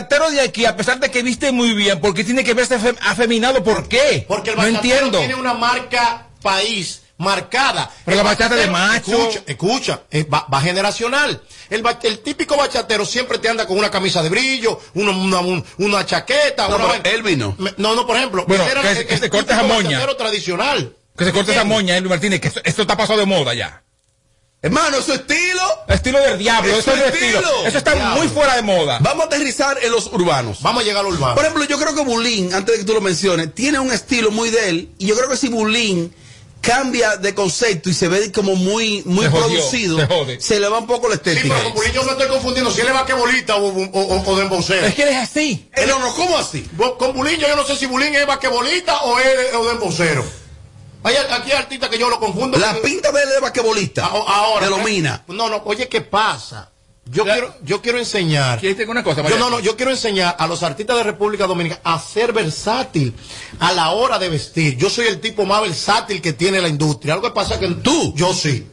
bachatero de aquí, a pesar de que viste muy bien, ¿por qué tiene que verse afeminado? ¿Por qué? Porque el no entiendo. tiene una marca país marcada. Pero la bachata de macho. Escucha, escucha, va, va generacional. El, típico bachatero siempre te anda con una camisa de brillo, una, una, un- una chaqueta. No, una él vino. Me- No, no, por ejemplo. Bueno, era que el- se- que el se corte esa moña. bachatero tradicional. Que se corte esa moña, Luis Martínez, que esto, esto está pasado de moda ya. Hermano, eso es estilo. Estilo del diablo, Eso eso, es estilo. estilo. Eso está Diablo. muy fuera de moda. Vamos a aterrizar en los urbanos. Vamos a llegar al urbano. Por ejemplo, yo creo que Bulín, antes de que tú lo menciones, tiene un estilo muy de él. Y yo creo que si Bulín cambia de concepto y se ve como muy, muy Se jodió, producido, se jode. se le va un poco la Sí, estética. pero con Bulín yo me estoy confundiendo si él es vaquebolista o, o, o, o de embocero. Es que él es así. Eh, no, no, ¿cómo así? Con Bulín yo no sé si Bulín es vaquebolista o es o de embocero. Hay aquí hay artistas que yo lo confundo. La porque- pinta de él de basquetbolista. A- Ahora. De Lomina. No, no, oye, ¿qué pasa? Yo quiero, yo quiero enseñar. ¿Quieres decir una cosa, Yo no, no, yo quiero enseñar a los artistas de República Dominicana a ser versátil a la hora de vestir. Yo soy el tipo más versátil que tiene la industria. Algo que pasa que ¿Tú? Yo sí.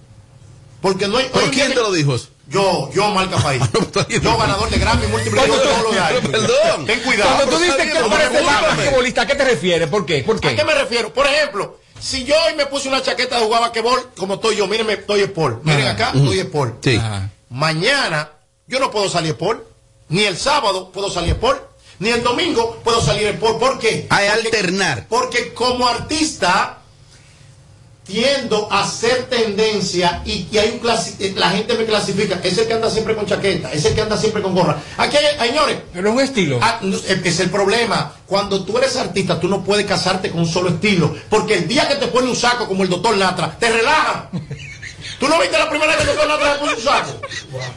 Porque no hay. ¿Pero quién te lo dijo eso? Yo, yo marca país. bien. yo ganador de Grammy, múltiple de tú- todos los años. Perdón. Ten cuidado. Cuando tú dices que parece discúlpame. basquetbolista, ¿a qué te refieres? ¿Por qué? ¿Por qué? ¿A qué me refiero? Por ejemplo, si yo hoy me puse una chaqueta de jugar basquetbol, como estoy yo, mírenme, estoy Sport. Miren Ajá. acá, estoy Sport. Sí. Ajá. Mañana yo no puedo salir Sport. Ni el sábado puedo salir Sport. Ni el domingo puedo salir Sport. ¿Por qué? Hay Porque- alternar. Porque como artista tiendo a ser tendencia y que hay un clasi- eh, la gente me clasifica, es el que anda siempre con chaqueta, es el que anda siempre con gorra. Aquí hay, señores, Pero es un estilo. Ah, es el problema. Cuando tú eres artista, tú no puedes casarte con un solo estilo. Porque el día que te pone un saco como el doctor Natra, te relaja. ¿Tú no viste la primera vez que el doctor Natra se puso un saco?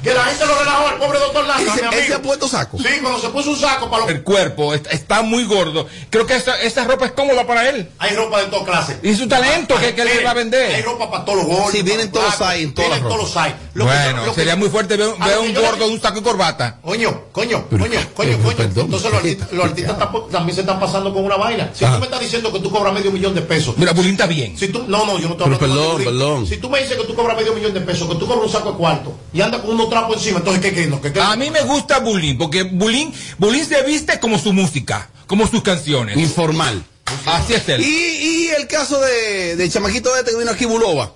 Que la gente lo relajó al pobre doctor mi ¿Ese, amigo. ese ha puesto saco? Sí, cuando se puso un saco para los... El cuerpo está, está muy gordo. Creo que esa, esa ropa es cómoda para él. Hay ropa de todas clases. Y su talento que, que le va a vender. Hay ropa para todos los gordos. Sí, vienen todos en todas Vienen todos los hay. Bueno, que sería muy fuerte ver, un gordo de un saco y corbata. Coño, coño, coño, coño, coño. perdón. Entonces los artistas, los también se están pasando con una vaina. Si tú me estás diciendo que tú cobras medio millón de pesos, Mira, Bulín está bien. Si tú, no, no, yo no te Pero hablo perdón, de perdón. Si tú me dices que tú cobras medio millón de pesos, que tú cobras un saco de cuarto y andas con unos trapos encima, entonces ¿qué qué? No, ¿Qué, qué? A mí me gusta Bulín, porque Bulín, Bulín se viste como su música, como sus canciones. Informal. Así es él. Y, y el caso de, de chamaquito este que vino aquí, Bulova.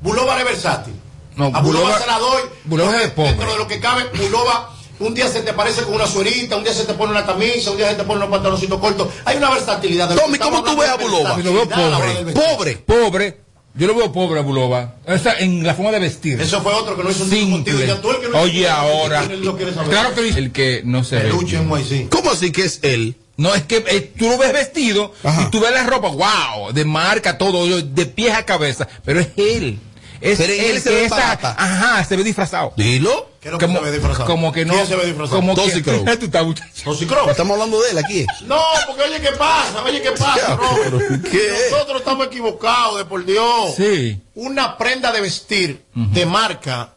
Bulova es versátil. No, a Bulova, Bulova- se la doy. Bulova es de pobre. Dentro de lo que cabe, Bulova, un día se te parece con una suerita, un día se te pone una camisa, un día se te pone unos pantaloncitos cortos. Hay una versatilidad. de Tommy, ¿cómo tú ves a Bulova? Lo veo pobre. Pobre. Pobre. Yo lo veo pobre a Bulova. O sea, en la forma de vestir. Eso fue otro que no hizo un contigo. Simple. Ya tú el que no Oye, ahora. lo. Claro que el que no se ve. Peluche. ¿Cómo así que es él? No, es que eh, tú lo ves vestido Ajá. y tú ves la ropa, wow, de marca, todo, de pies a cabeza, pero es él. Es Pero él se que ve esa- barata. Ajá, se ve disfrazado. Dilo. ¿Qué es lo que se ve disfrazado? como que no. ¿Quién se ve disfrazado? Como que, Toxic Crow. tú estás, muchacho. Toxicro. Estamos hablando de él aquí. No, porque oye, ¿qué pasa? Oye, ¿qué pasa, Robert? ¿qué? Nosotros estamos equivocados, de por Dios. Sí. Una prenda de vestir de marca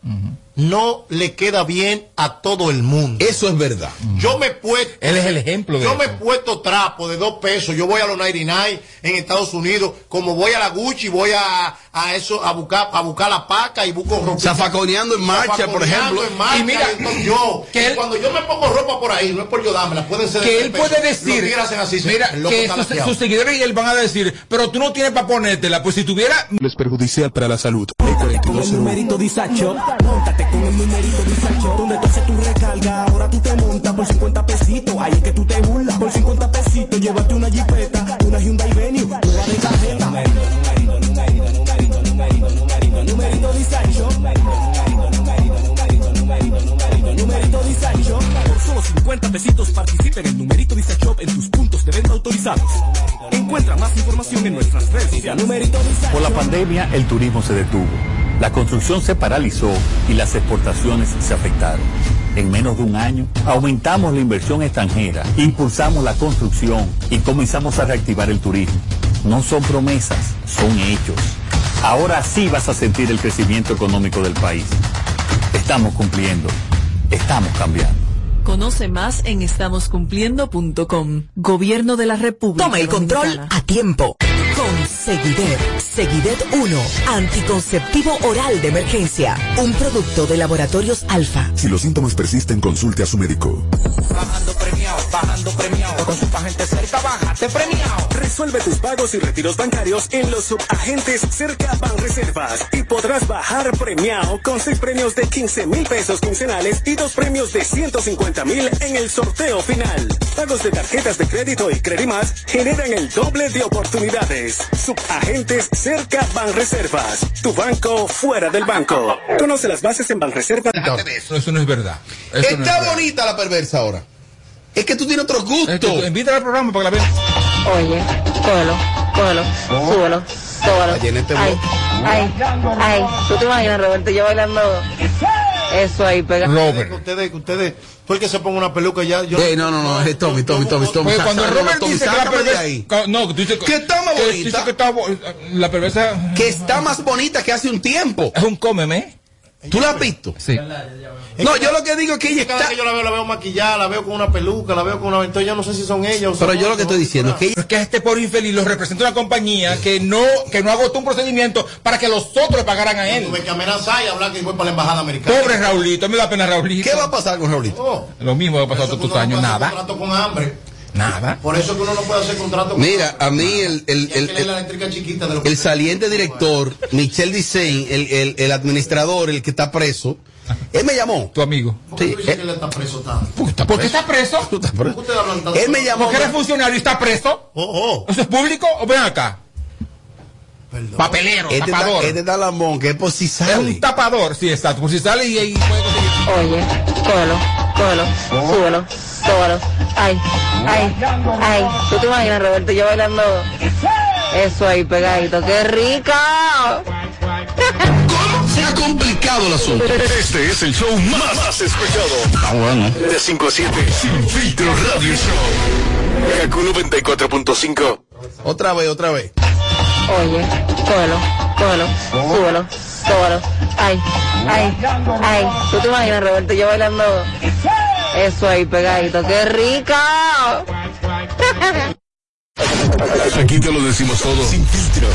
no le queda bien a todo el mundo. Eso es verdad. Yo me he puesto. Él es el ejemplo de Yo eso. me he puesto trapo de dos pesos. Yo voy a los 99 en Estados Unidos. Como voy a la Gucci, voy a, a eso, a buscar, a buscar la paca y busco ropa. Zafaconeando en marcha, por ejemplo. En marcha, Y mira, entonces yo, que él- cuando yo me pongo ropa por ahí, no es por yo dármela, pueden ser Que él puede decir, Los tigres hacen así, mira, el que sus, seguidores y él van a decir, pero tú no tienes para ponértela, pues si tuviera, es perjudicial para la salud. el numerito Disacho. Móntate con el numerito Disacho. Donde tú haces tu recarga, ahora tú te montas por 50 pesitos. Ahí es que tú te burlas. Por 50 pesitos, llévate una jipeta, una Hyundai Venue, nueva de cajeta. Numerito, numerito, numerito, numerito, numerito, numerito, numerito Disacho. Numerito Disacho. Por solo 50 pesitos participa en el numerito Disacho en tus puntos de venta autorizados. Encuentra. Por la pandemia, el turismo se detuvo. La construcción se paralizó y las exportaciones se afectaron. En menos de un año, aumentamos la inversión extranjera, impulsamos la construcción y comenzamos a reactivar el turismo. No son promesas, son hechos. Ahora sí vas a sentir el crecimiento económico del país. Estamos cumpliendo. Estamos cambiando. Conoce más en estamoscumpliendo.com. Gobierno de la República. Toma el control Dominicana. a tiempo. Con Seguidet. Seguidet 1. Anticonceptivo oral de emergencia. Un producto de laboratorios alfa. Si los síntomas persisten, consulte a su médico. bajando premiado. Con su agente cerca, bájate premiado. Resuelve tus pagos y retiros bancarios en los subagentes cerca Banreservas y podrás bajar premiado con seis premios de 15 mil pesos quincenales y dos premios de 150 mil en el sorteo final. Pagos de tarjetas de crédito y Credimas generan el doble de oportunidades. Subagentes cerca Banreservas. Tu banco fuera del banco. Conoce las bases en Banreservas. Eso, eso no es verdad. Eso no es Está verdad. bonita la perversa ahora. Es que tú tienes otro gusto. Esto, invítala al programa para que la vean. Oye, cógelo, cógelo, súbelo, súbelo. Allí en este Ay, ay, ay. ¿Tú te imaginas, Roberto, yo bailando eso ahí, pega? Robert. Que ustedes, que ustedes, porque se ponga una peluca ya. Yo, Ey, no, no, no, es Tommy, Tommy, Tommy, Tommy. Porque cuando Robert Tommy, dice que la perversa. ahí. No, que tú dices Que está más que bonita. dice que está la perversa Que está más bonita que hace un tiempo. es un cómeme. ¿Tú la has visto? Sí. No, yo lo que digo es que ella Cada está... vez que yo la veo, la veo maquillada, la veo con una peluca, la veo con una. Entonces yo no sé si son ellas o son Pero yo lo que estoy diciendo es que ella... Es que a este pobre infeliz lo representa una compañía que no, que no agotó un procedimiento para que los otros le pagaran a él. Tuve que amenazar y hablar que voy para la embajada americana. Pobre Raulito, me da pena Raulito. ¿Qué va a pasar con Raulito? Oh, Lo mismo ha pasado por eso todos tus años, nada. contrato con hambre. Nada. Por eso que uno no puede hacer contrato con Mira, a mí el, el, que el, el, que el saliente director, Michel Dicen, el, el, el administrador, el que está preso, él me llamó. Tu amigo. ¿Por qué Sí, tú dices que él está preso tanto? ¿Por qué está preso? Tú estás ¿Por qué preso. ustedes hablan tanto? Él me llamó. ¿Porque eres funcionario y está preso? Oh, oh, ¿Eso es público o ven acá? perdón. Papelero, Este está, tapador. este está lambón, que es por si Es sale. un tapador, sí, exacto. Por si sale y ahí puede conseguir. Oye, cógelo, cógelo, súbelo, súbelo. Ay, ay, ay. ¿Tú te imaginas, Roberto, yo bailando eso ahí pegadito? ¡Qué rica! Se ha complicado el asunto. Este es el show más, más escuchado. Ah, bueno. De 5 a 7. Sin filtro radio show. Kaku 94.5. Otra vez, otra vez. Oye, cógelo, cógelo, súbelo, súbelo. Ay, ay, ay. ¿Tú te imaginas, Roberto, yo bailando eso ahí pegadito? ¡Qué rica! Aquí te lo decimos todo. Sin filtro.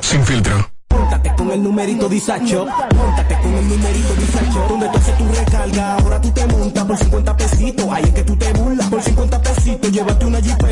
Sin filtro. Móntate con el numerito Disacho. Móntate con el numerito Disacho. Donde tú haces tu recarga, ahora tú te montas por 50 pesitos. Ahí es que tú te burlas. Por 50 pesitos, llévate una jipeta,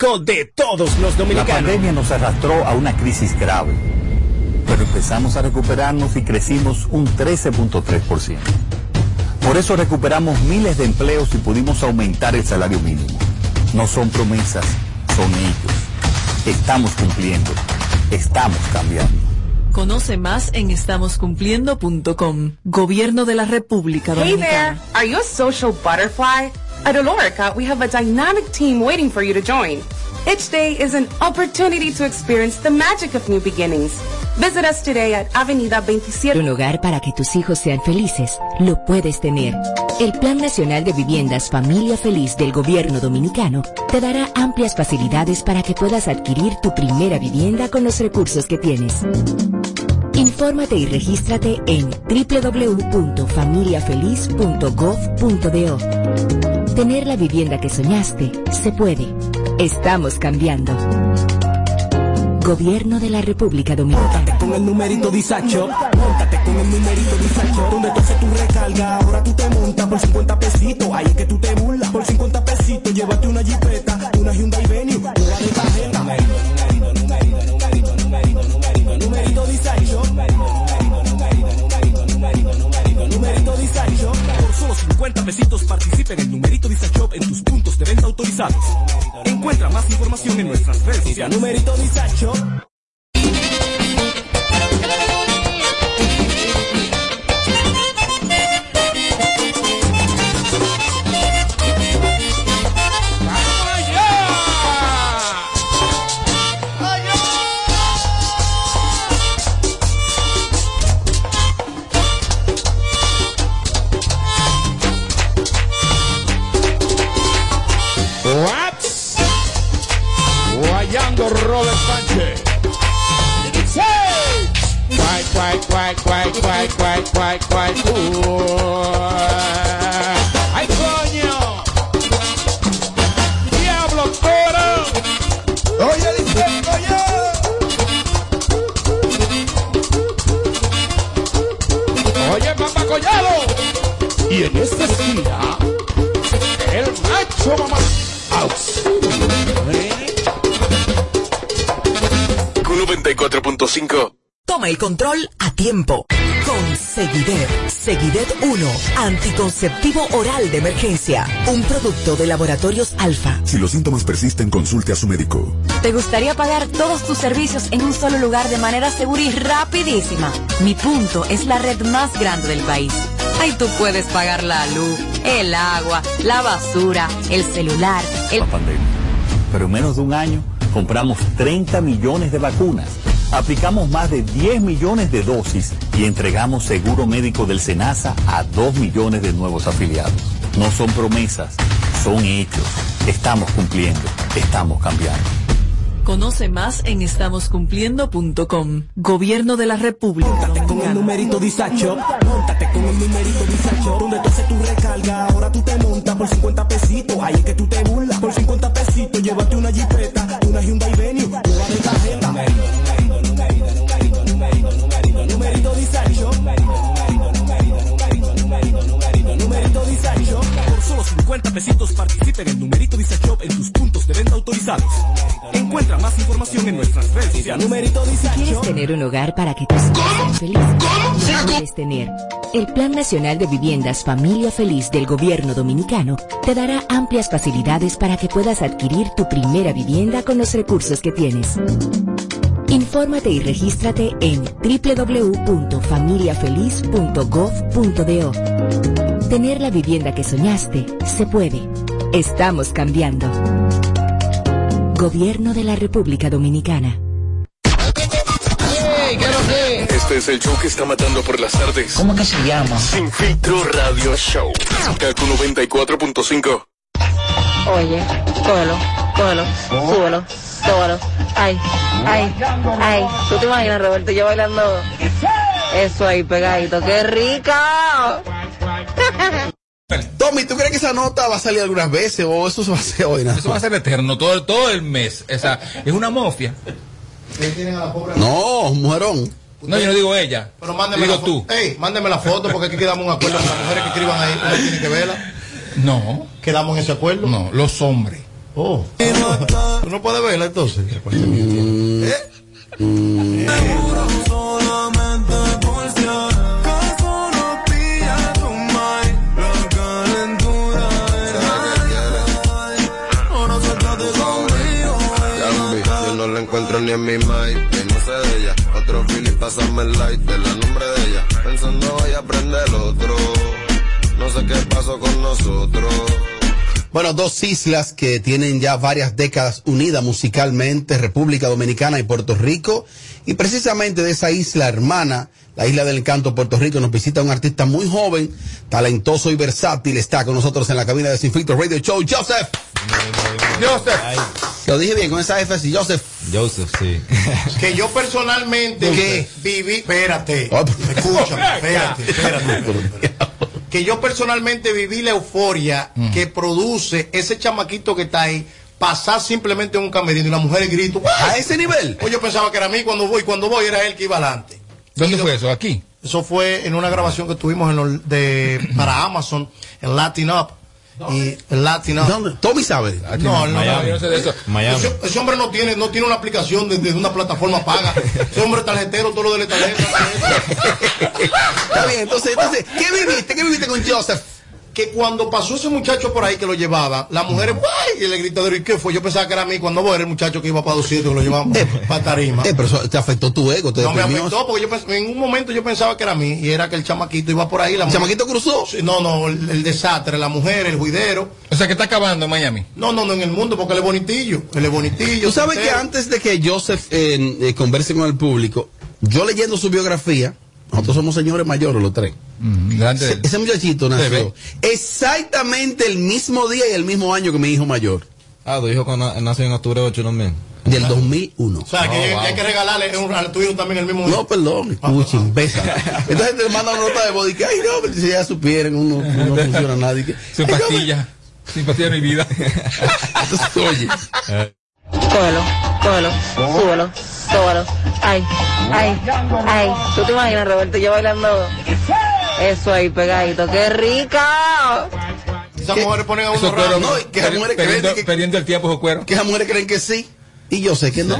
de todos los La dominicanos. pandemia nos arrastró a una crisis grave, pero empezamos a recuperarnos y crecimos un 13.3%. Por eso recuperamos miles de empleos y pudimos aumentar el salario mínimo. No son promesas, son hechos. Estamos cumpliendo, estamos cambiando. Conoce más en estamoscumpliendo.com. Gobierno de la República Hey there! Dominicana. Are you a social butterfly? At Olorica, we have a dynamic team waiting for you to join. Each day is an opportunity to experience the magic of new beginnings. Visit us today at Avenida 27. Un hogar para que tus hijos sean felices, lo puedes tener. El Plan Nacional de Viviendas Familia Feliz del Gobierno Dominicano te dará amplias facilidades para que puedas adquirir tu primera vivienda con los recursos que tienes. Infórmate y regístrate en www.familiafeliz.gov.do. Tener la vivienda que soñaste se puede. Estamos cambiando. Gobierno de la República Dominicana. con el numerito Disacho. Móntate con el numerito Disacho. Donde tú haces tu recarga, ahora tú te montas por 50 pesitos. Ahí es que tú te burlas. Por 50 pesitos, llévate una jipeta, una Hyundai Venue, una de tarjeta. 50 pesitos participa en numerito Disacho en tus puntos de venta autorizados. Encuentra más información en nuestras redes sociales. Numerito Disacho. Robert De emergencia. Un producto de laboratorios alfa. Si los síntomas persisten, consulte a su médico. ¿Te gustaría pagar todos tus servicios en un solo lugar de manera segura y rapidísima? Mi punto es la red más grande del país. Ahí tú puedes pagar la luz, el agua, la basura, el celular, el... La pandemia. Pero en menos de un año compramos 30 millones de vacunas, aplicamos más de 10 millones de dosis y entregamos seguro médico del SENASA a 2 millones de nuevos afiliados. No son promesas, son hechos. Estamos cumpliendo, estamos cambiando. Conoce más en estamoscumpliendo.com. Gobierno de la República. Con el numerito Disacho, montate con el numerito Disacho, donde tú haces tu recarga, ahora tú te montas por 50 pesitos, ahí es que tú te burlas, por 50 pesitos, llévate una jipeta, una Hyundai Venue, nueva de tarjeta. Disacho, numerito, Disacho, por solo 50 pesitos participa en numerito Disacho en tus puntos de venta autorizados. Encuentra más información en nuestras redes sociales. Numerito ¿Quieres tener un hogar para que sean felices? Lo puedes tener. El Plan Nacional de Viviendas Familia Feliz del Gobierno Dominicano te dará amplias facilidades para que puedas adquirir tu primera vivienda con los recursos que tienes. Infórmate y regístrate en www.familiafeliz.gov.do. Tener la vivienda que soñaste se puede. Estamos cambiando. Gobierno de la República Dominicana. Este es el show que está matando por las tardes. ¿Cómo que se llama? Sin filtro radio show. Kaku 94.5. Oye, cógelo, cógelo, súbelo, Ay, ay, ay. ¿Tú te imaginas, Roberto, yo bailando eso ahí pegadito? ¡Qué rica! Tommy, ¿tú crees que esa nota va a salir algunas veces o eso se va a hacer hoy? nada Eso va a ser eterno, todo, todo el mes. Esa, es una mofia. No, mujerón. No, yo no digo ella. Pero mándeme digo la tú. foto. Ey, mándeme la foto porque aquí quedamos un acuerdo con las mujeres que escriban ahí. Uno tiene que verla. No. ¿Quedamos en ese acuerdo? No, los hombres. Oh. ¿Tú no puedes verla entonces? ¿Eh? Si acaso no la encuentro ni en mi mind, y no sé de ella. Otro Philly, pásame el light de la nombre de ella. Pensando voy a aprender otro. No sé qué pasó con nosotros. Bueno, dos islas que tienen ya varias décadas unidas musicalmente, República Dominicana y Puerto Rico. Y precisamente de esa isla hermana, la isla del encanto Puerto Rico, nos visita un artista muy joven, talentoso y versátil. Está con nosotros en la cabina de Sin Filtro Radio Show, Joseph. Joseph. Lo dije bien con esa F así, Joseph. Joseph, sí. Que yo personalmente ¿Qué? viví. Espérate. Oh, Escúchame, espérate, espérate. Que yo personalmente viví la euforia que produce ese chamaquito que está ahí. Pasar simplemente en un camerino y las mujeres gritan. A ese nivel. Pues yo pensaba que era a mí cuando voy, cuando voy era él que iba adelante. ¿Dónde fue eso? ¿Aquí? Eso fue en una grabación que tuvimos en los- de, para Amazon, en Latin Up. Y el Latin Up. ¿Dónde? Tommy sabe. No, no, Miami. No sé de eso. Miami. Ese, ese hombre no tiene, no tiene una aplicación de, de una plataforma paga. Ese hombre es tarjetero, todo lo de la tarjeta. Está bien, entonces, entonces, ¿qué viviste? ¿Qué viviste con Joseph? Que cuando pasó ese muchacho por ahí que lo llevaba, las mujeres, ¡guay! Y el gritadero, ¿y qué fue? Yo pensaba que era a mí cuando voy, era el muchacho que iba para 200 que lo llevaba para tarima. Eh, pero eso te afectó tu ego, te No me afectó porque yo pens- en un momento yo pensaba que era a mí y era que el chamaquito iba por ahí. La ¿El mujer- chamaquito cruzó? No, no, el, el desastre, la mujer, el juidero. O sea, que está acabando en Miami. No, no, no, en el mundo porque él es bonitillo. Él es bonitillo. Tú sabes que antes de que Joseph eh, eh, converse con el público, yo leyendo su biografía, nosotros somos señores mayores los tres. Ese, muchachito nació exactamente el mismo día y el mismo año que mi hijo mayor. Ah, tu hijo con- nació en octubre 8 también. Del 2001. O sea, que hay, hay que regalarle un, a tu hijo también el mismo. No, perdón, escuchen, besa. Entonces te manda una nota de voz y que, ay, no, pero si ya supieran, uno, uno no funciona nada. Y que, Sin ay, no, pastilla. Sin pastilla de mi vida. Entonces, oye, Cógelo, cógelo, súbelo, súbelo. Ay, ay, ay. ¿Tú te imaginas, Roberto, yo bailando eso ahí pegadito? ¡Qué rica! Esas mujeres ponen a uno raro. no, que las mujeres creen que- perdiendo el tiempo, esos cueros. que las mujeres creen que sí. Y yo sé que no.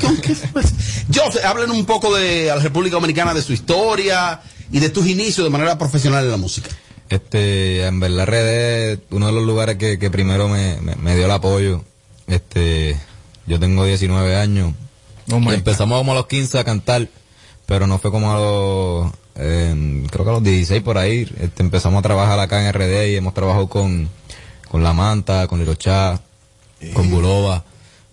¿Con qué fue? Yo sé, hablen un poco de la República Dominicana, de su historia y de tus inicios de manera profesional en la música. Este, en verdad RD, uno de los lugares que, que primero me, me, me dio el apoyo. Este, yo tengo 19 años. Oh y empezamos como a los 15 a cantar, pero no fue como a los, eh, creo que a los 16 por ahí. Este, empezamos a trabajar acá en RD y hemos trabajado con, con La Manta, con Lirochá, con Bulova.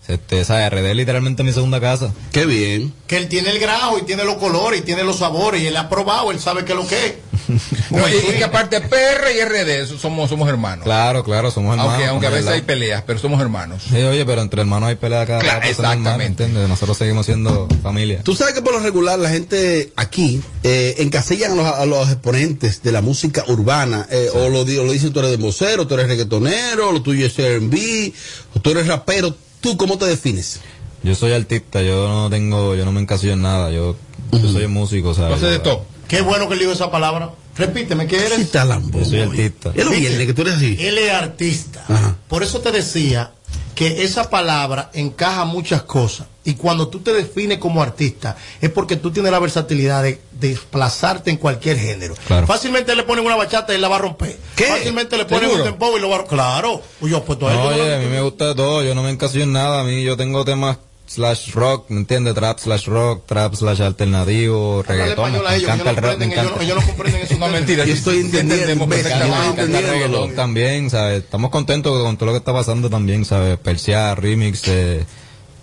Este, esa RD es literalmente mi segunda casa. Qué bien. Que él tiene el grajo y tiene los colores y tiene los sabores y él ha probado, él sabe qué es lo que es. No, y, que aparte PR y RD somos, somos hermanos. Claro, claro, somos hermanos. aunque aunque a veces hay peleas, pero somos hermanos. Sí, oye, pero entre hermanos hay pelea cada Claro, rato, son hermanos, exactamente. Nosotros seguimos siendo familia. Tú sabes que por lo regular la gente aquí eh, encasillan a los, a los exponentes de la música urbana, eh, o lo, dicen tú eres de vocero, tú eres reggaetonero, lo tuyo es R&B, o tú eres rapero. ¿Tú cómo te defines? Yo soy artista, yo no tengo, yo no me encasillo en nada, yo, yo soy músico, ¿sabes? Entonces de todo. Qué bueno que él dijo esa palabra. Repíteme, ¿qué eres? Yo soy artista. Es lo viernes que tú eres así. Él es artista. Ajá. Por eso te decía que esa palabra encaja muchas cosas. Y cuando tú te defines como artista, es porque tú tienes la versatilidad de desplazarte en cualquier género. Claro. Fácilmente le ponen una bachata y él la va a romper. ¿Qué? Fácilmente le ponen ¿Seguro? un tempo y lo va a romper. Claro. Uy, yo él. No, oye, a mí me gusta todo, yo no me encasillo en nada, a mí yo tengo temas slash rock, ¿me entiendes? Trap slash rock, trap slash alternativo, reggaetón, me encanta el rap, me comprenden, ellos no- encanta. ellos no comprenden eso. No, mentira. Yo estoy entendiendo, entendemos ves, perfectamente. yo estoy Canta entendiéndolo. reggaetón también, ¿sabes? Estamos contentos con todo lo que está pasando también, ¿sabes? Persia, remix, eh,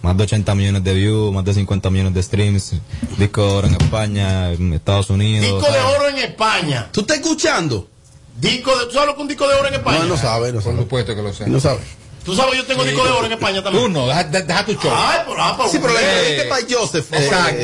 más de 80 millones de views, más de 50 millones de streams, disco de oro en España, en Estados Unidos. Disco de oro en España. ¿Tú estás escuchando? Disco de, ¿Tú sabes lo que un disco de oro en España? No, no sabe, no Por sabe. supuesto que lo sé. No sabe. Tú sabes, yo tengo disco de oro en España también. Tú no, deja, deja tu show. Ay, pero, ah, Sí, pero la Eh, entrevista para Joseph. eh, exactamente.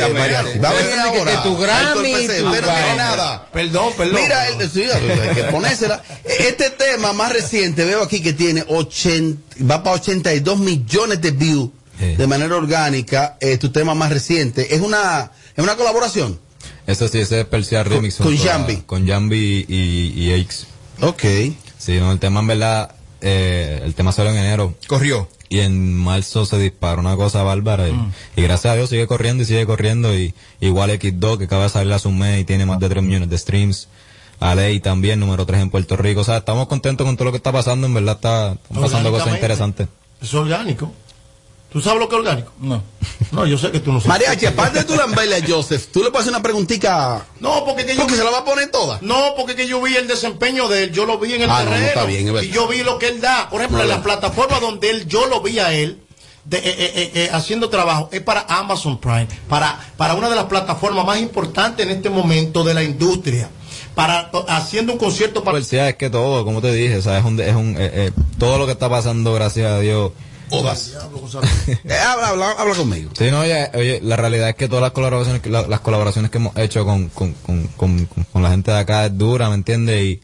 eh. Va a venir Que- ahora. que tu Grammy, pero no tiene nada. Perdón, perdón. Mira, el, sí, hay que ponérsela. Este tema más reciente, veo aquí que tiene 80, va para 82 millones de views Sí. de manera orgánica. Eh, tu tema más reciente. ¿Es una, es una colaboración? Eso sí, ese es Persia remix. con Jambi. Con Jambi y, y Aix. Ok. Sí, no, el tema en verdad, eh, el tema salió en enero. Corrió. Y en marzo se disparó una cosa bárbara. Y, Mm. y gracias a Dios sigue corriendo y sigue corriendo. Y igual X2, que acaba de salir hace un mes y tiene más de 3 millones de streams. A Ley también, número 3 en Puerto Rico. O sea, estamos contentos con todo lo que está pasando. En verdad está, están pasando cosas interesantes. Es orgánico. ¿Tú sabes lo que es orgánico? No. No, yo sé que tú no sabes. Mariachi, aparte de tú lamberle a Joseph, tú le puedes hacer una preguntita. No, porque que yo Porque se la va a poner toda. No, porque que yo vi el desempeño de él, yo lo vi en el Ah, no, no, terreno. está bien, es verdad. y yo vi lo que él da. Por ejemplo, No, en la plataforma donde él, yo lo vi a él de, eh, eh, eh, eh, haciendo trabajo, es para Amazon Prime, para, para una de las plataformas más importantes en este momento de la industria. Para haciendo un concierto para Persia es que todo, como te dije, o sea, es un, es un, eh, eh, todo lo que está pasando, gracias a Dios. Odas. Eh, habla, habla, habla conmigo. Sí, no, oye, oye, la realidad es que todas las colaboraciones, que- la- las colaboraciones que hemos hecho con, con, con, con, con- con la gente de acá es dura, ¿me entiendes? Y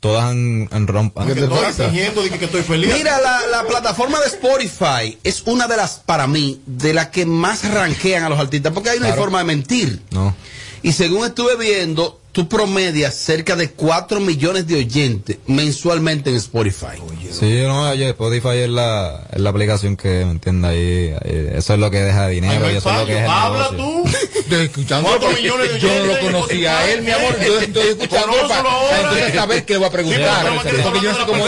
todas han, han romp- que estoy fingiendo de que, estoy feliz. Mira, la, la plataforma de Spotify es una de las, para mí, de las que más ranquean a los artistas, porque hay una Claro. forma de mentir. No. Y según estuve viendo, tú promedias cerca de 4 millones de oyentes mensualmente en Spotify. Sí, no, oye, Spotify es la, es la aplicación que, ¿me entiendes? Ahí, ahí, eso es lo que deja dinero y eso es lo que es el Habla negocio. tú. Estoy escuchando. Cuatro porque millones de yo no lo oyentes conocía a él, mi amor. Yo estoy escuchando para, entonces saber qué le voy a preguntar. Sí, pero porque yo no sé cómo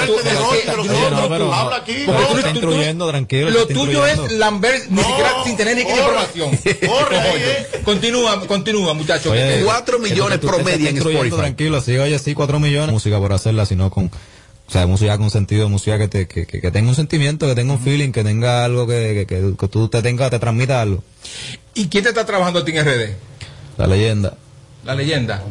tú. habla aquí, porque tú- Está tú- tú- instruyendo, tranquilo, Lo tuyo es. Lambert ni siquiera sin tener ni información. corre eh. Continúa, continúa, muchachos. Oye, que- 4 millones Tú promedia en Spotify. Tranquilo, sí, oye, sí, 4 millones. Música por hacerla, sino con, o sea, música con sentido, música que, te, que, que, que tenga un sentimiento, que tenga un feeling, que tenga algo que, que, que, que tú te tenga, te transmita algo. ¿Y quién te está trabajando a ti en RD? La leyenda, La leyenda.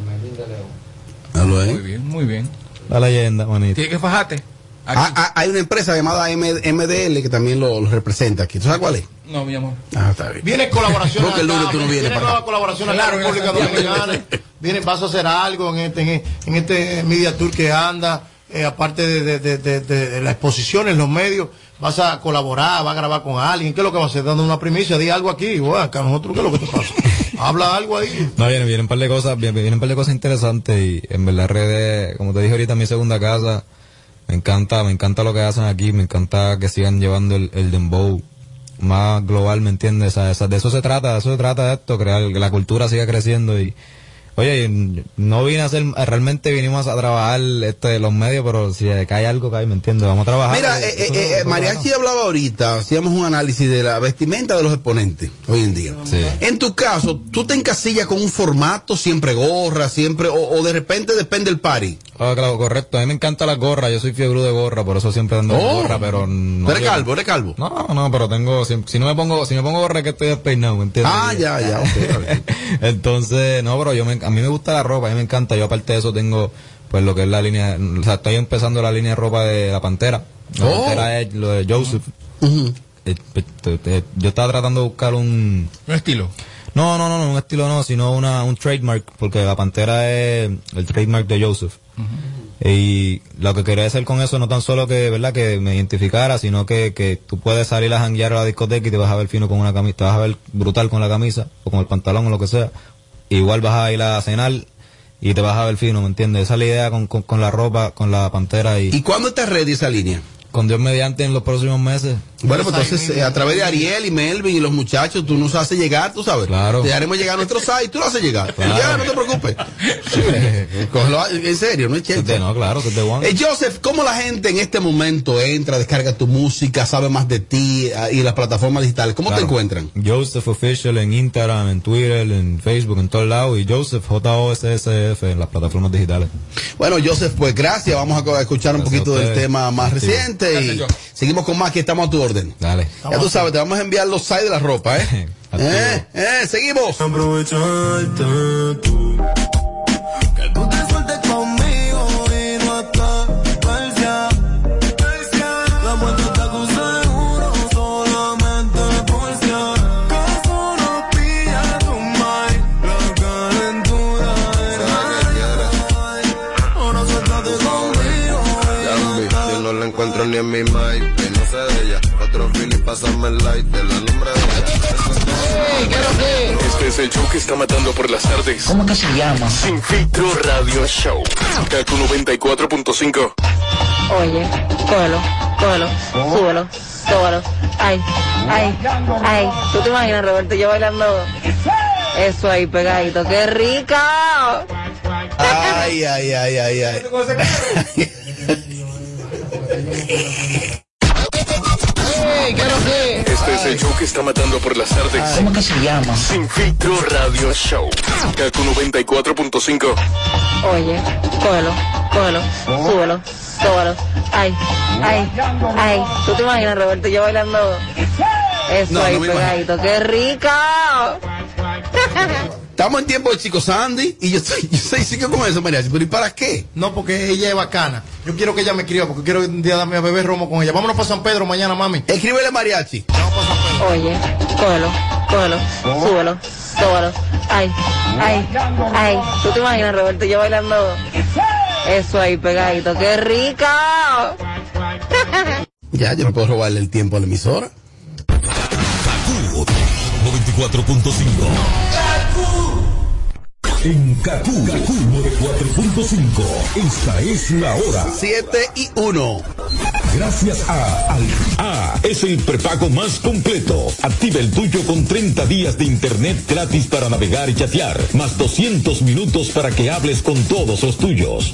¿eh? Muy bien, muy bien. la leyenda, manito. Tienes que fajarte. Ah, ah, hay una empresa llamada M- MDL que también lo, lo representa aquí. ¿Tú sabes cuál es? No, mi amor. Ah, está bien. Viene colaboración. Porque el lunes tú no vienes Viene nueva colaboración en la Claro, República. Dominicana. Viene, vas a hacer algo en este, en este media tour que anda. eh, aparte de, de, de, de- de la exposición en los medios, vas a colaborar, vas a grabar con alguien. ¿Qué es lo que vas a hacer? Dando una primicia, di algo aquí. Bueno, acá nosotros, ¿qué es lo que te pasa? Habla algo ahí. No, vienen, vienen un par de cosas, vienen, vienen un par de cosas interesantes y en verdad redes, como te dije ahorita, mi segunda casa, me encanta, me encanta lo que hacen aquí, me encanta que sigan llevando el, el dembow más global, ¿me entiendes? O de eso se trata, de eso se trata esto, crear que la cultura siga creciendo y Oye, no vine a hacer, realmente vinimos a trabajar este, los medios, pero si cae algo, cae, ¿me entiendes? Vamos a trabajar. Mira, eh, eh, eh, Mariachi hablaba ahorita, hacíamos un análisis de la vestimenta de los exponentes hoy en día. Sí. En tu caso, ¿tú te encasillas con un formato, siempre gorra, siempre, o, o de repente depende el party? Ah, claro, correcto. A mí me encanta la gorra. Yo soy fiebre de gorra, por eso siempre ando Oh. gorra, pero no. ¿Tú eres calvo, eres calvo? No, no, pero tengo, si, si no me pongo, si me pongo gorra es que estoy despeinado, ¿me entiendes? Ah, ya, ya, ok. Entonces, no, pero yo me, a mí me gusta la ropa, a mí me encanta. Yo aparte de eso tengo, pues lo que es la línea, o sea, estoy empezando la línea de ropa de la Pantera. La Oh. Pantera es lo de Joseph. Eh, eh, eh, yo estaba tratando de buscar un... Un estilo. No, no, no, no, un estilo no, sino una, un trademark, porque la Pantera es el trademark de Joseph. Y lo que quería hacer con eso no tan solo que, ¿verdad? Que me identificara, sino que, que tú puedes salir a janguear a la discoteca y te vas a ver fino con una camisa, te vas a ver brutal con la camisa, o con el pantalón o lo que sea. Igual vas a ir a cenar y te vas a ver fino, ¿me entiendes? Esa es la idea con, con, con la ropa, con la pantera y... ¿Y cuándo estás ready esa línea? Con Dios mediante en los próximos meses. Bueno, pues entonces eh, a través de Ariel y Melvin y los muchachos, tú nos haces llegar, tú sabes. Claro. Te haremos llegar a nuestro site, tú lo haces llegar. Claro. Ya, no te preocupes. Cógelo en serio, no es chiste. No, claro, que te. Eh, Joseph, ¿cómo la gente en este momento entra, descarga tu música, sabe más de ti ah, y las plataformas digitales? ¿Cómo te encuentran? Joseph Official en Instagram, en Twitter, en Facebook, en todos lados. Y Joseph, J-O-S-S-F en las plataformas digitales. Bueno, Joseph, pues gracias. Vamos a escuchar un poquito del tema más reciente Gracias, y seguimos con más que estamos a tu orden. Dale. Ya tú sabes, te vamos a enviar los sites de la ropa, ¿eh? eh, eh, seguimos. Aprovecharte tú. Philly, pásame el light, de la nombre de ella. Este es el show que está matando por las tardes. ¿Cómo que se llama? Sin filtro radio show. Kaku 94.5. Oye, cógelo, cógelo, súbelo, súbelo. Ay, ay, ay. ¿Tú te imaginas, Roberto, yo bailando eso ahí pegadito? ¡Qué rica! Ay, ay, ay, ay, ay. Este es el show que está matando por las tardes. ¿Cómo que se llama? Sin filtro radio show. Kaku 94.5. Oye, cógelo, cógelo, súbelo, súbelo. Ay, ay, ay. ¿Tú te imaginas, Roberto, yo bailando eso No, ahí no pegadito? ¡Qué rica! Estamos en tiempo de chicos Sandy y yo estoy, yo estoy sigo con eso, María. Pero ¿y para qué? No, porque ella es bacana. Yo quiero que ella me escriba porque quiero un día darme a beber romo con ella. Vámonos para San Pedro mañana, mami. Escríbele mariachi. Oye, cógelo, cógelo, súbelo, súbelo. Ay, ay, ay. ¿Tú te imaginas, Roberto, yo bailando eso ahí pegadito? ¡Qué rica! Ya, yo no puedo robarle el tiempo a la emisora. 94.5. En Kaku, 94.5. Esta es la hora. 7 y 1. Gracias a Al A es el prepago más completo. Activa el tuyo con 30 días de internet gratis para navegar y chatear, más 200 minutos para que hables con todos los tuyos.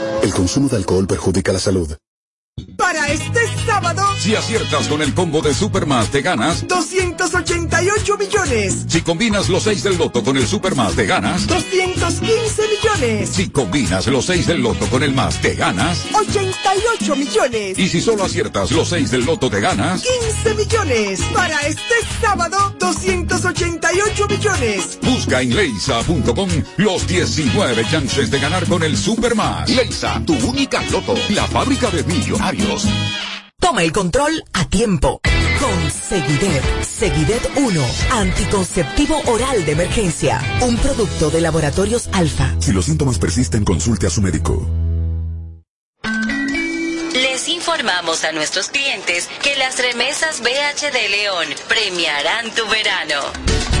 El consumo de alcohol perjudica la salud. Para este sábado, Si aciertas con el combo de Supermas te ganas. 288 millones. Si combinas los 6 del loto con el Supermas te ganas. 215 millones. Si combinas los 6 del loto con el más te ganas. 88 millones. Y si solo aciertas los 6 del loto te ganas. 15 millones. Para este sábado, 288 millones. Busca en leisa.com los 19 chances de ganar con el Supermas. Leisa, tu única loto. La fábrica de millonarios. Toma el control a tiempo. Con Seguidet. Seguidet 1. Anticonceptivo oral de emergencia. Un producto de laboratorios alfa. Si los síntomas persisten, consulte a su médico. Les informamos a nuestros clientes que las remesas BH de León premiarán tu verano.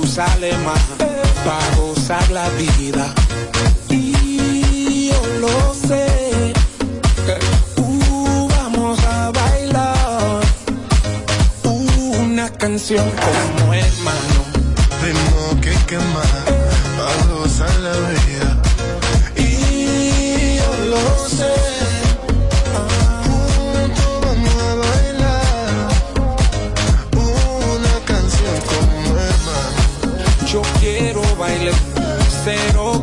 Jerusalén para gozar la vida. Y yo lo sé. Uh, vamos a bailar una canción como hermano. Ritmo que quema,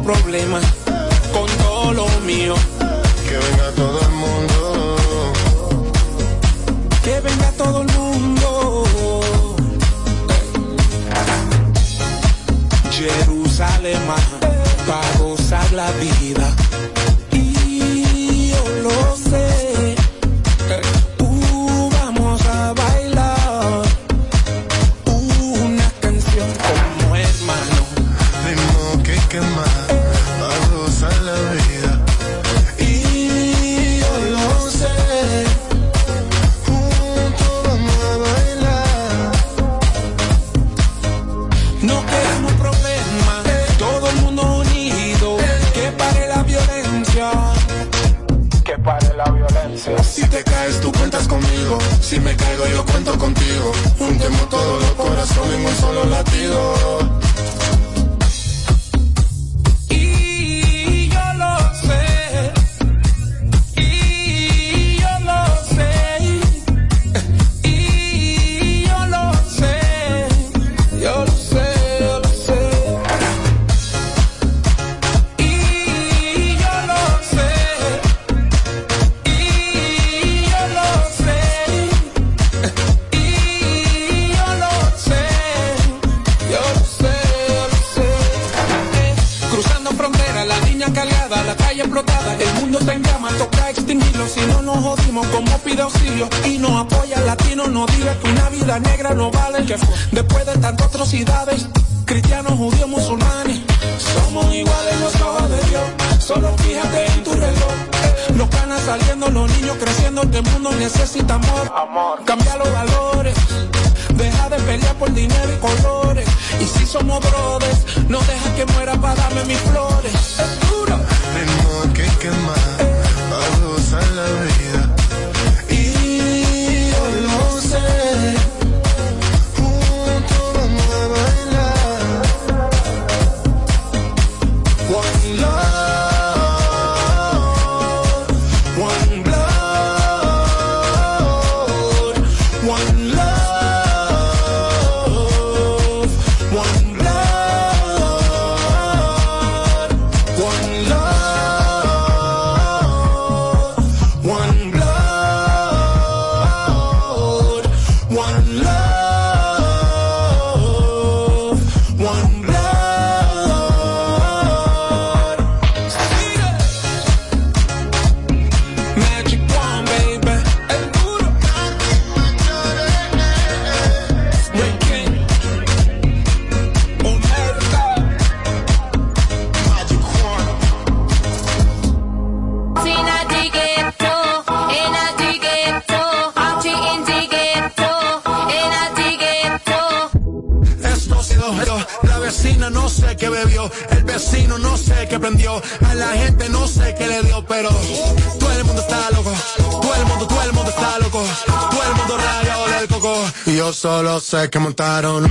cero problema, con todo lo mío. Que venga todo el mundo. Que venga todo el mundo. Jerusalén, para gozar la vida. Si me caigo, yo cuento contigo. Juntemos todos los corazones en un solo latido. Atrocidades, no sé qué le dio, pero todo el mundo está loco, todo el mundo, todo el mundo está loco, todo el mundo rayado del coco. Y yo solo sé que montaron.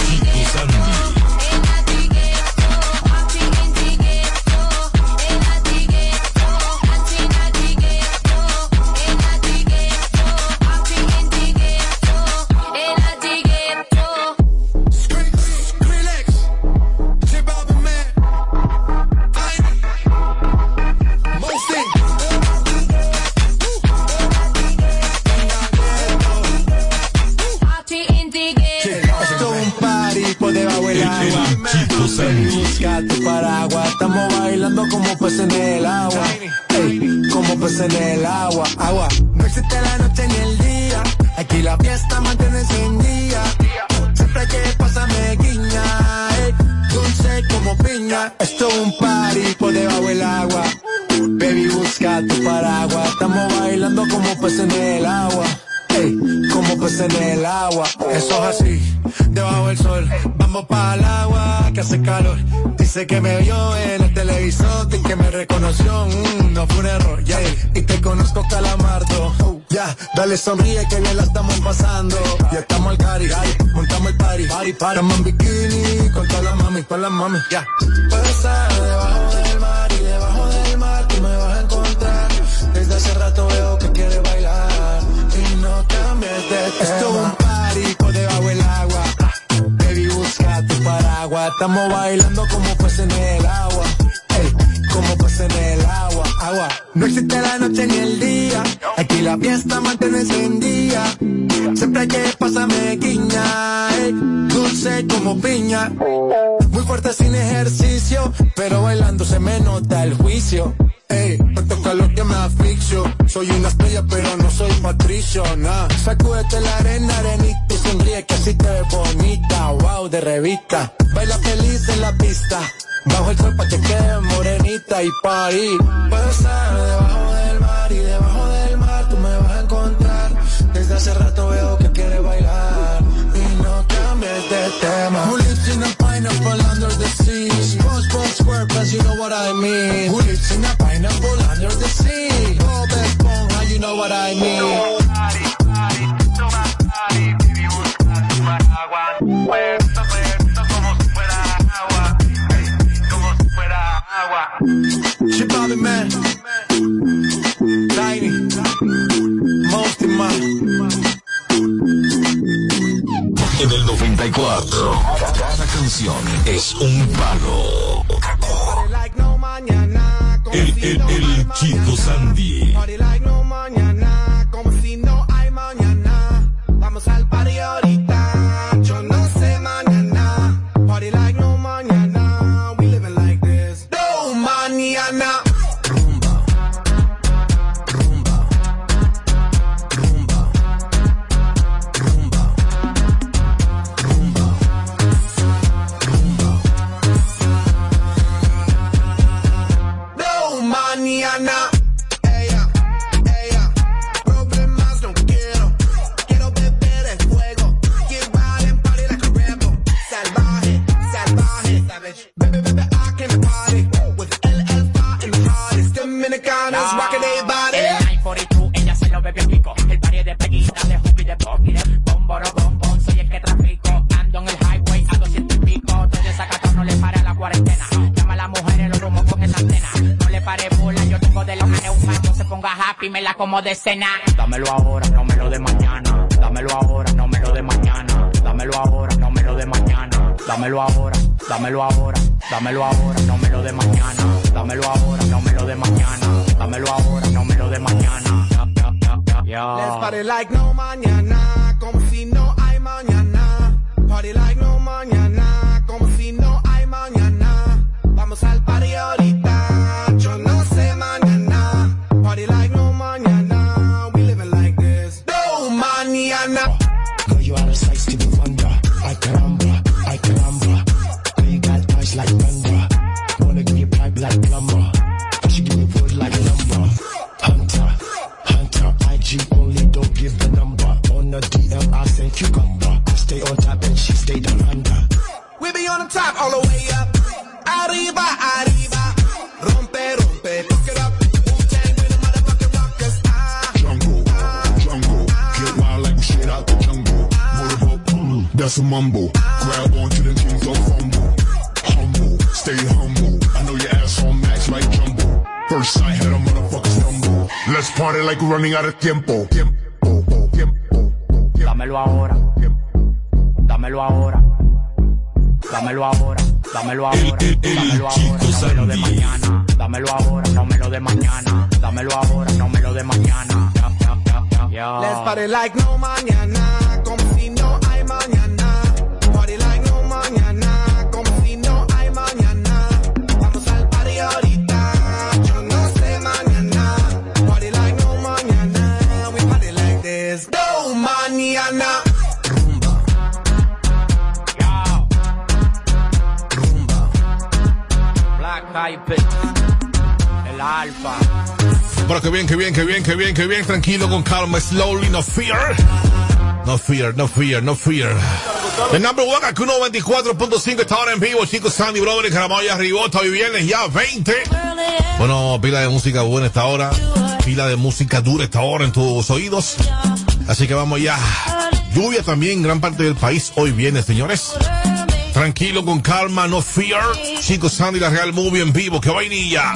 Como peces en el agua. Como peces en el agua. Agua. No existe la noche ni el día. Aquí la fiesta mantiene encendida. Siempre que pasa me guiña. ey, dulce como piña. Esto es un party por debajo del agua. Baby, busca tu paraguas. Estamos bailando como peces en el agua. En el agua. Eso es así, debajo del sol. Vamos para el agua, que hace calor. Dice que me vio en el televisor y que me reconoció. Mm, no fue un error, ya. Y te conozco, calamardo. Ya, dale sonríe que bien la estamos pasando. Ya estamos al cari, montamos el party. Party, party. Estamos en bikini con todas las mami, con las mami. Ya. Estar debajo del mar y debajo del mar tú me vas a encontrar. Desde hace rato veo que quieres bailar no cambies de tema. Esto es un party por debajo del agua. Baby, busca tu paraguas. Estamos bailando como peces en el agua. Como peces en el agua. Agua. No existe la noche ni el día. Aquí la fiesta mantiene encendida. Siempre que pasa me guiña. ey, dulce como piña. Muy fuerte sin ejercicio. Pero bailando se me nota el juicio. Ey, calor que me asfixio. Soy una estrella, pero no soy patricio, nah. Sacúdete la arena, arenita y sonríe que así te ves bonita. Wow, de revista. Baila feliz en la pista. Bajo el sol pa' que quede morenita y pa' ir. Puedo estar debajo del mar y debajo del mar tú me vas a encontrar. Desde hace rato veo que quieres bailar de tema. Who in a pineapple under the sea? SpongeBob SquarePants, you know what I mean. Who lives in a pineapple under the sea? Bob Esponja, you know what I mean. Es un palo. El Night 42, ella se lo bebió pico. El party de Peguita, de Hoopy, de Pop de Bomboro, Bombón. Soy el que trafico. Ando en el highway a 200 y pico. Todo desacatado no le para la cuarentena. Llama a las mujeres, los rumos con esa antena. No le pare bola, yo tengo de los neumas. No se ponga happy, me la como de cena. Dámelo ahora, no me lo de mañana. Dámelo ahora, no me lo de mañana. Dámelo ahora, no me lo de mañana. Dámelo ahora, dámelo ahora, dámelo ahora, no me lo de mañana. Dámelo ahora, no me lo de mañana. Dámelo ahora, no me lo de mañana. Let's party like no mañana, that's a mumble. Grab onto the kings, don't fumble. Humble, stay humble. I know your ass on max like jumbo. First sight had a motherfucker stumble. Let's party like we're running out of tiempo. Tiempo, tiempo. Dámelo ahora. Dámelo ahora. Dámelo ahora. Dámelo ahora. Dámelo ahora. No me de mañana. Dámelo ahora. No me lo de mañana. Dámelo ahora. No me lo de mañana. Let's party like no mañana, Pero que bien, que bien, que bien, que bien, que bien. Tranquilo, con calma, slowly, no fear. No fear, no fear, no fear. El number one, aquí 94.5 está ahora en vivo, chicos. Sandy Brother, Caramaya, Ribota, hoy viernes ya 20. Bueno, pila de música buena esta hora. Pila de música dura esta hora en tus oídos. Así que vamos ya. Lluvia también gran parte del país hoy viene, señores. Tranquilo, con calma, no fear. Chicos, Sandy, la Real Movie en vivo, que vainilla.